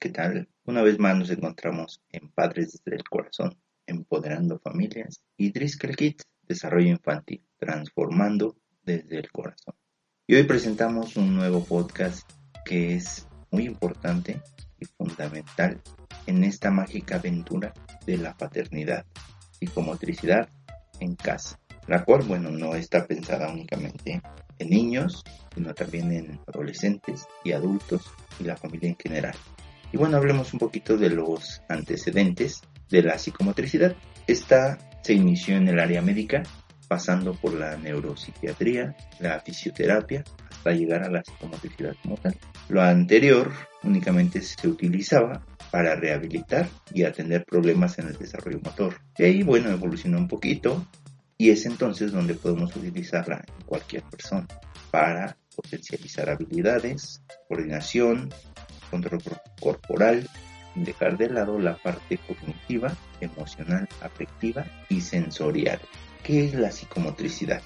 ¿qué tal? Una vez más nos encontramos en Padres desde el Corazón, empoderando familias y Driscoll Kids, desarrollo infantil, transformando desde el corazón. Y hoy presentamos un nuevo podcast que es muy importante y fundamental en esta mágica aventura de la paternidad, y psicomotricidad en casa, la cual, bueno, no está pensada únicamente en niños, sino también en adolescentes y adultos y la familia en general. Y bueno, hablemos un poquito de los antecedentes de la psicomotricidad. Esta se inició en el área médica, pasando por la neuropsiquiatría, la fisioterapia, hasta llegar a la psicomotricidad como. Lo anterior únicamente se utilizaba para rehabilitar y atender problemas en el desarrollo motor. Y ahí, bueno, evolucionó un poquito y es entonces donde podemos utilizarla en cualquier persona para potencializar habilidades, coordinación, control corporal, dejar de lado la parte cognitiva, emocional, afectiva y sensorial. ¿Qué es la psicomotricidad?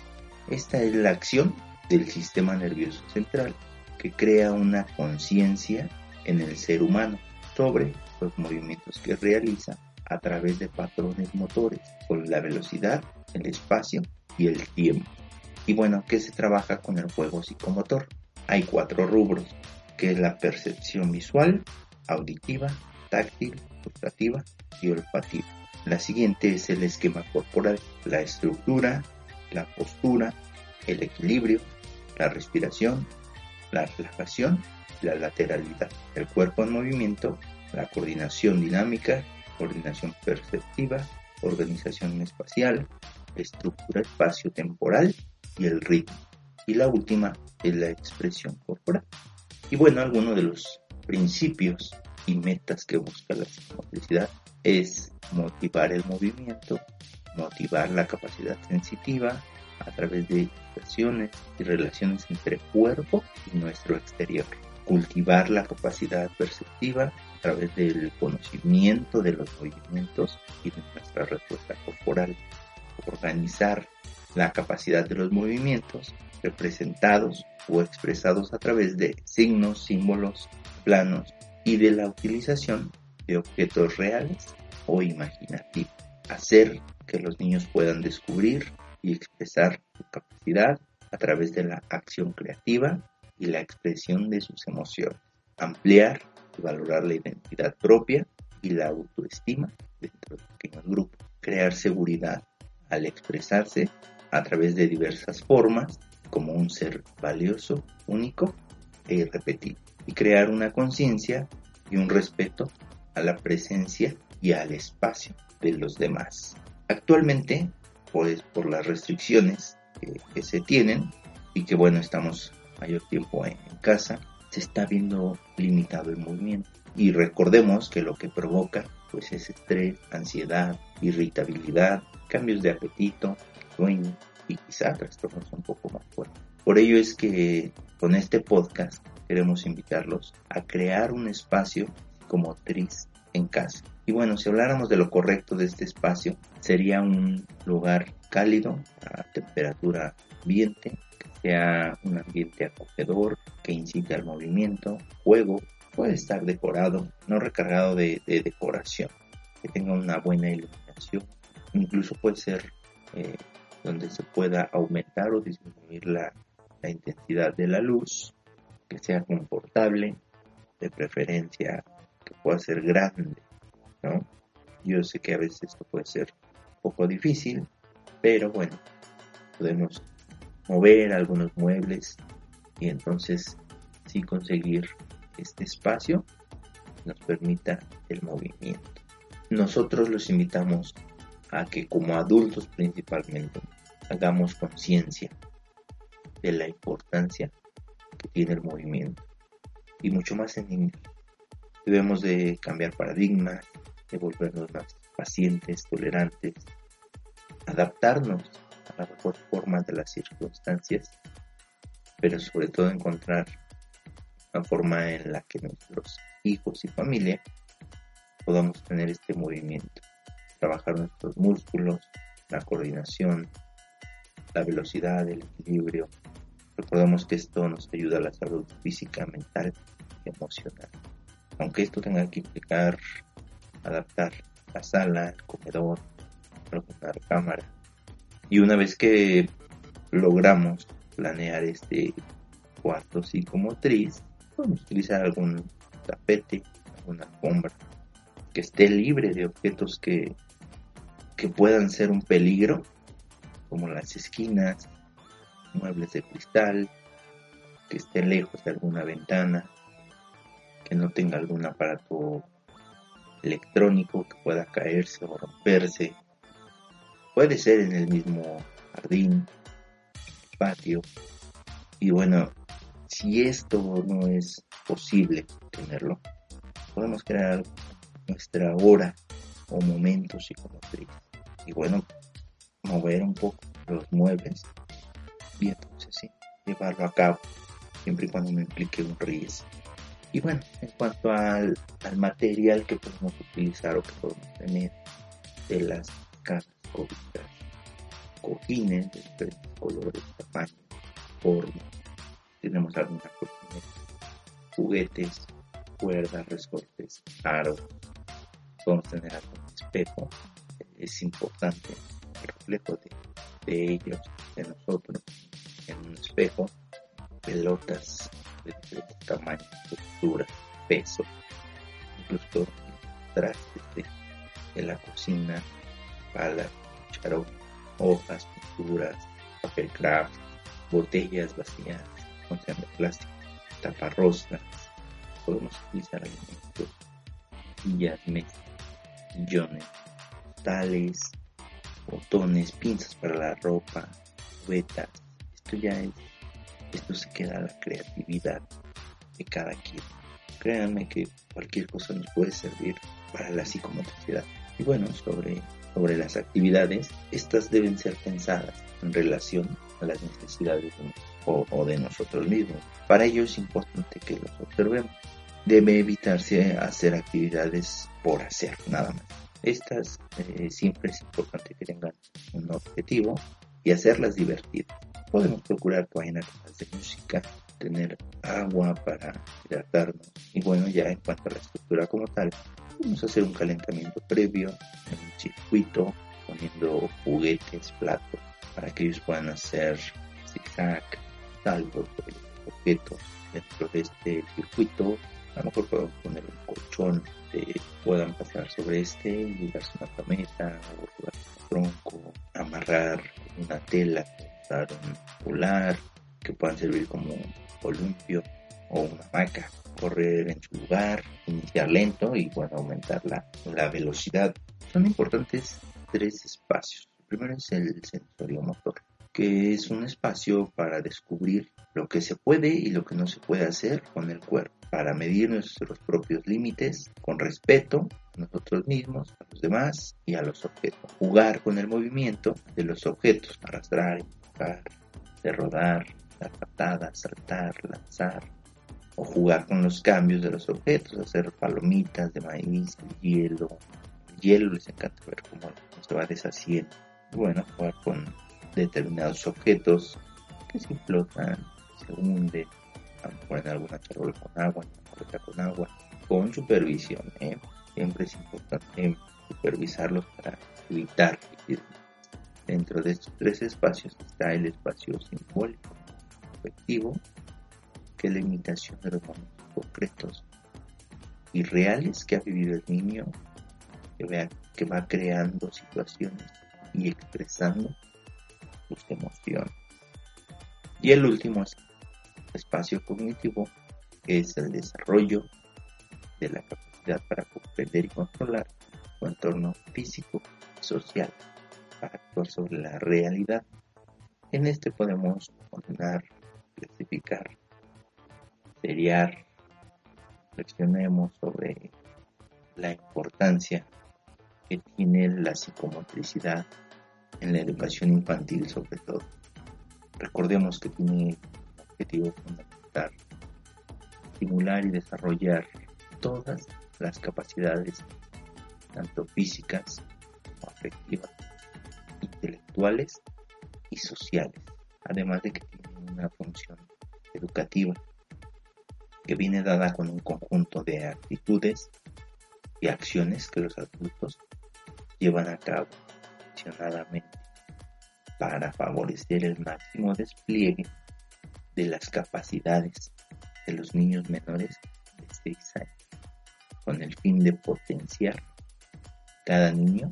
Esta es la acción del sistema nervioso central que crea una conciencia en el ser humano sobre los movimientos que realiza a través de patrones motores con la velocidad, el espacio y el tiempo. Y bueno, ¿qué se trabaja con el juego psicomotor? Hay cuatro rubros, que es la percepción visual, auditiva, táctil, gustativa y olfativa. La siguiente es el esquema corporal, la estructura, la postura, el equilibrio, la respiración, la relajación la lateralidad. El cuerpo en movimiento, la coordinación dinámica, coordinación perceptiva, organización espacial, estructura espacio-temporal y el ritmo. Y la última es la expresión corporal. Y bueno, algunos de los principios y metas que busca la psicomotricidad es motivar el movimiento, motivar la capacidad sensitiva a través de expresiones y relaciones entre cuerpo y nuestro exterior, cultivar la capacidad perceptiva a través del conocimiento de los movimientos y de nuestra respuesta corporal, organizar la capacidad de los movimientos representados o expresados a través de signos, símbolos, planos y de la utilización de objetos reales o imaginativos. Hacer que los niños puedan descubrir y expresar su capacidad a través de la acción creativa y la expresión de sus emociones. Ampliar y valorar la identidad propia y la autoestima dentro de pequeños grupos. Crear seguridad al expresarse a través de diversas formas como un ser valioso, único e irrepetible. Y crear una conciencia y un respeto a la presencia y al espacio de los demás. Actualmente, pues por las restricciones que, se tienen y que bueno, estamos mayor tiempo en, en casa, se está viendo limitado el movimiento. Y recordemos que lo que provoca pues es estrés, ansiedad, irritabilidad, cambios de apetito, sueño y quizá trastornos un poco más fuertes. Por ello es que con este podcast queremos invitarlos a crear un espacio psicomotriz en casa. Y bueno, si habláramos de lo correcto de este espacio, sería un lugar cálido, a temperatura ambiente, que sea un ambiente acogedor, que incite al movimiento, juego, puede estar decorado, no recargado de, decoración, que tenga una buena iluminación, incluso puede ser eh, donde se pueda aumentar o disminuir la, intensidad de la luz, que sea confortable, de preferencia que pueda ser grande, ¿no? Yo sé que a veces esto puede ser un poco difícil, pero bueno, podemos mover algunos muebles y entonces sí conseguir este espacio nos permita el movimiento. Nosotros los invitamos a que como adultos principalmente hagamos conciencia de la importancia que tiene el movimiento y mucho más en niños. Debemos de cambiar paradigmas, de volvernos más pacientes, tolerantes, adaptarnos a la mejor forma de las circunstancias, pero sobre todo encontrar la forma en la que nuestros hijos y familia podamos tener este movimiento, trabajar nuestros músculos, la coordinación, la velocidad, el equilibrio. Recordemos que esto nos ayuda a la salud física, mental y emocional. aunque esto tenga que implicar adaptar la sala, el comedor, alguna cámara. Y una vez que logramos planear este cuarto psicomotriz, podemos utilizar algún tapete, alguna alfombra que esté libre de objetos que, que puedan ser un peligro, como las esquinas, muebles de cristal, que esté lejos de alguna ventana, que no tenga algún aparato electrónico que pueda caerse o romperse. Puede ser en el mismo jardín, patio. Y bueno, si esto no es posible tenerlo, podemos crear nuestra hora o momento psicomotriz. Y bueno, mover un poco los muebles y entonces llevarlo a cabo, siempre y cuando no implique un riesgo. Y bueno, en cuanto al, material que podemos utilizar o que podemos tener de las casas cóbicas, cojines de diferentes colores, tamaños, formas, tenemos algunas cojines, juguetes, cuerdas, resortes, aros, podemos tener algún espejo, es importante reflejo de, ellos, de nosotros, en un espejo, pelotas de diferentes tamaños, texturas, peso, incluso trastes de, la cocina, palas, charol, hojas, pinturas, papel craft, botellas vacías, contenedores de plástico, taparrosas, podemos utilizar alimentos, sillas, mesas, sillones, tales, botones, pinzas para la ropa, cubetas. Esto ya es esto se queda a la creatividad de cada quien. Créanme que cualquier cosa nos puede servir para la psicomotricidad. Y bueno, sobre, sobre las actividades, estas deben ser pensadas en relación a las necesidades de, o, de nosotros mismos. Para ello es importante que los observemos. Debe evitarse hacer actividades por hacer, nada más. Estas eh, siempre es importante que tengan un objetivo y hacerlas divertidas podemos procurar que vayan a de música, tener agua para hidratarnos y bueno, ya en cuanto a la estructura como tal, vamos a hacer un calentamiento previo en un circuito poniendo juguetes, platos para que ellos puedan hacer zigzag, saltos objetos dentro de este circuito. A lo mejor podemos poner un colchón que puedan pasar sobre este y darse una cameta o jugar un tronco, amarrar una tela un polar que puedan servir como columpio o una maca, correr en su lugar, iniciar lento y bueno, aumentar la, la velocidad. Son importantes tres espacios. El primero es el sensorio motor, que es un espacio para descubrir lo que se puede y lo que no se puede hacer con el cuerpo, para medir nuestros propios límites con respeto a nosotros mismos, a los demás y a los objetos. Jugar con el movimiento de los objetos, arrastrar, de rodar, dar patadas, saltar, lanzar, o jugar con los cambios de los objetos, hacer palomitas de maíz, hielo. El hielo les encanta ver cómo, se va deshaciendo. Bueno, jugar con determinados objetos que se flotan, se hunden, a lo mejor en alguna charola con agua, en con agua, con supervisión. ¿eh? Siempre es importante supervisarlos para evitar Dentro de estos tres espacios está el espacio simbólico, afectivo, que es la imitación de los momentos concretos y reales que ha vivido el niño, que, que va creando situaciones y expresando Y el último espacio cognitivo, que es el desarrollo de la capacidad para comprender y controlar su entorno físico y social actuar sobre la realidad. En este podemos ordenar, clasificar, seriar, reflexionemos sobre la importancia que tiene la psicomotricidad en la educación infantil sobre todo. Recordemos que tiene objetivo fundamental estimular y desarrollar todas las capacidades, tanto físicas como afectivas, intelectuales y sociales, además de que tienen una función educativa. que viene dada con un conjunto de actitudes y acciones que los adultos llevan a cabo para favorecer el máximo despliegue de las capacidades de los niños menores de 6 años, con el fin de potenciar cada niño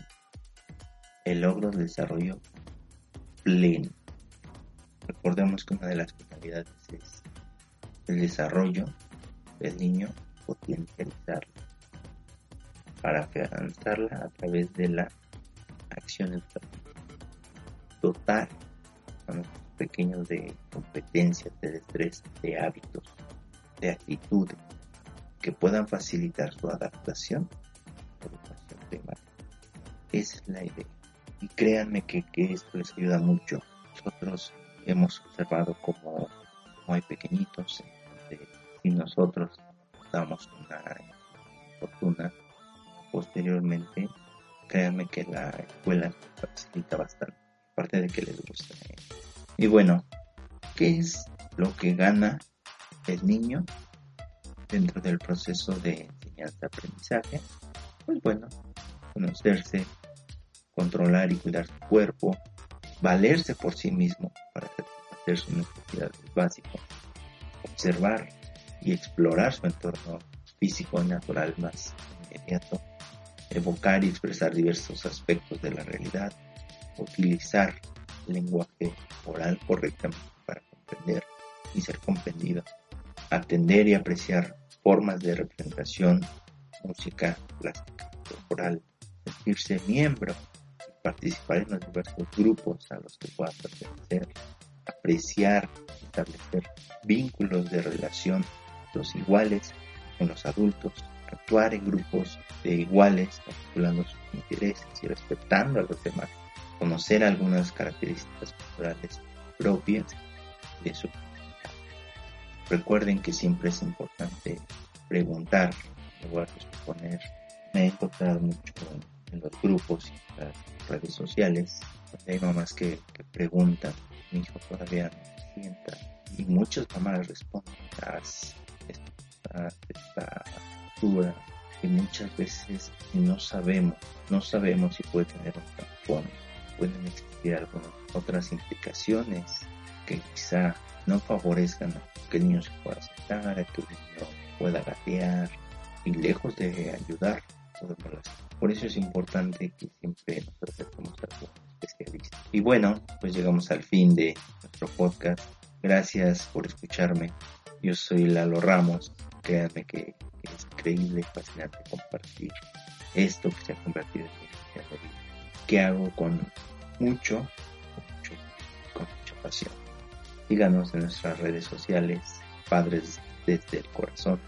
el logro del desarrollo pleno. Recordemos que una de las finalidades es el desarrollo del niño, potencializarlo, para afianzarla a través de la acción educativa. Total con pequeños de competencias, de destreza, de hábitos, de actitudes que puedan facilitar su adaptación a la educación primaria. Esa es la idea. Y créanme que, esto les ayuda mucho. Nosotros hemos observado como, hay pequeñitos, y nosotros damos una fortuna posteriormente, créanme que la escuela facilita bastante, aparte de que les gusta. Y bueno, ¿qué es lo que gana el niño dentro del proceso de enseñanza-aprendizaje? Pues bueno, conocerse, controlar y cuidar su cuerpo, valerse por sí mismo para satisfacer sus necesidades básicas, observar y explorar su entorno físico y natural más inmediato, evocar y expresar diversos aspectos de la realidad, utilizar lenguaje oral correctamente para comprender y ser comprendido, atender y apreciar formas de representación, música, plástica, corporal, sentirse miembro participar en los diversos grupos a los que pueda pertenecer, apreciar, establecer vínculos de relación los iguales con los adultos, actuar en grupos de iguales, articulando sus intereses y respetando a los demás, conocer algunas características culturales propias de su comunidad. Recuerden que siempre es importante preguntar, en lugar de suponer. Me he encontrado mucho en los grupos y las redes sociales, donde hay mamás que, preguntan, mi hijo todavía no se sienta, y muchas mamás responden, esta, esta altura, y muchas veces no sabemos, no sabemos si puede tener un tampón, pueden existir algunas otras implicaciones que quizá no favorezcan a que el niño se pueda sentar, a que el niño pueda gatear, y lejos de ayudar, por eso es importante que siempre nos acerquemos a un especialista. Y bueno, pues llegamos al fin de nuestro podcast. Gracias por escucharme. Yo soy Lalo Ramos. Créanme que, increíble y fascinante compartir esto que se ha convertido en mi vida, que hago con mucho, con mucha pasión. Síganos en nuestras redes sociales, Padres desde el Corazón.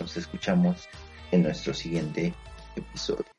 Nos escuchamos en nuestro siguiente episodio.